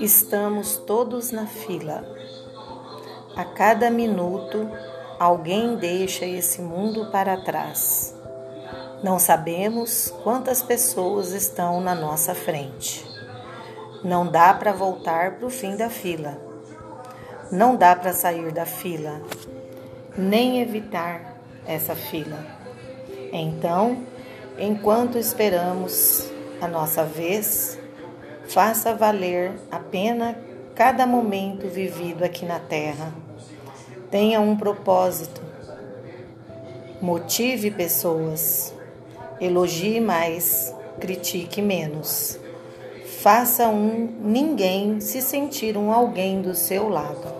Estamos todos na fila. A cada minuto, alguém deixa esse mundo para trás. Não sabemos quantas pessoas estão na nossa frente. Não dá para voltar para o fim da fila. Não dá para sair da fila, nem evitar essa fila. Então, enquanto esperamos a nossa vez, Faça valer a pena cada momento vivido aqui na Terra. Tenha um propósito. Motive pessoas. Elogie mais, critique menos. Faça um ninguém se sentir um alguém do seu lado.